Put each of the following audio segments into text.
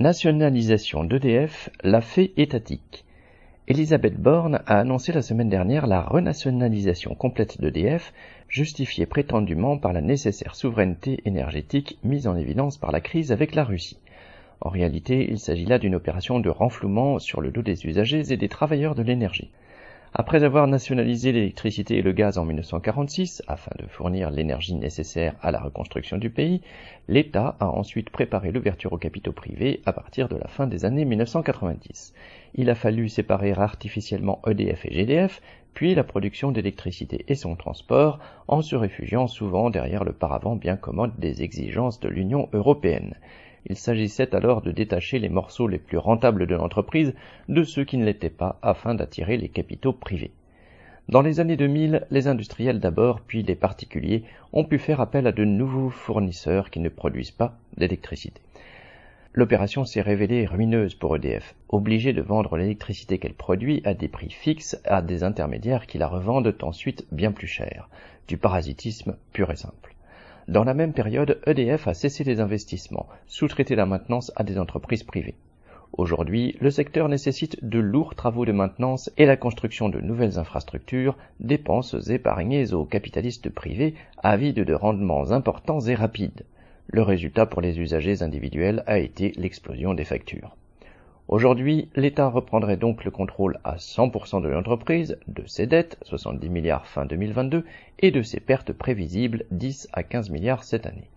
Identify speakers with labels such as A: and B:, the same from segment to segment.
A: Nationalisation d'EDF, la fée étatique. Elisabeth Borne a annoncé la semaine dernière la renationalisation complète d'EDF, justifiée prétendument par la nécessaire souveraineté énergétique mise en évidence par la crise avec la Russie. En réalité, il s'agit là d'une opération de renflouement sur le dos des usagers et des travailleurs de l'énergie. Après avoir nationalisé l'électricité et le gaz en 1946, afin de fournir l'énergie nécessaire à la reconstruction du pays, l'État a ensuite préparé l'ouverture aux capitaux privés à partir de la fin des années 1990. Il a fallu séparer artificiellement EDF et GDF, puis la production d'électricité et son transport, en se réfugiant souvent derrière le paravent bien commode des exigences de l'Union européenne. Il s'agissait alors de détacher les morceaux les plus rentables de l'entreprise de ceux qui ne l'étaient pas afin d'attirer les capitaux privés. Dans les années 2000, les industriels d'abord, puis les particuliers ont pu faire appel à de nouveaux fournisseurs qui ne produisent pas d'électricité. L'opération s'est révélée ruineuse pour EDF, obligée de vendre l'électricité qu'elle produit à des prix fixes à des intermédiaires qui la revendent ensuite bien plus cher. Du parasitisme pur et simple. Dans la même période, EDF a cessé les investissements, sous-traité la maintenance à des entreprises privées. Aujourd'hui, le secteur nécessite de lourds travaux de maintenance et la construction de nouvelles infrastructures, dépenses épargnées aux capitalistes privés avides de rendements importants et rapides. Le résultat pour les usagers individuels a été l'explosion des factures. Aujourd'hui, l'État reprendrait donc le contrôle à 100% de l'entreprise, de ses dettes, 70 milliards fin 2022, et de ses pertes prévisibles, 10 à 15 milliards cette année.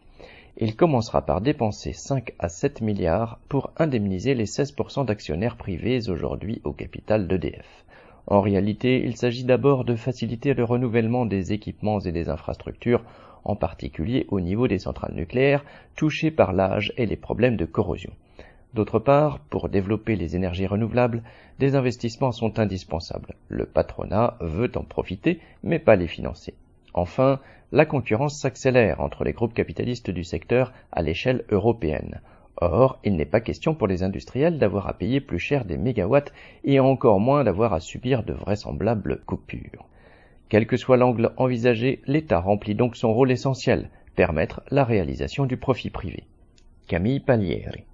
A: Il commencera par dépenser 5 à 7 milliards pour indemniser les 16% d'actionnaires privés aujourd'hui au capital d'EDF. En réalité, il s'agit d'abord de faciliter le renouvellement des équipements et des infrastructures, en particulier au niveau des centrales nucléaires, touchées par l'âge et les problèmes de corrosion. D'autre part, pour développer les énergies renouvelables, des investissements sont indispensables. Le patronat veut en profiter, mais pas les financer. Enfin, la concurrence s'accélère entre les groupes capitalistes du secteur à l'échelle européenne. Or, il n'est pas question pour les industriels d'avoir à payer plus cher des mégawatts et encore moins d'avoir à subir de vraisemblables coupures. Quel que soit l'angle envisagé, l'État remplit donc son rôle essentiel, permettre la réalisation du profit privé. Camille Palieri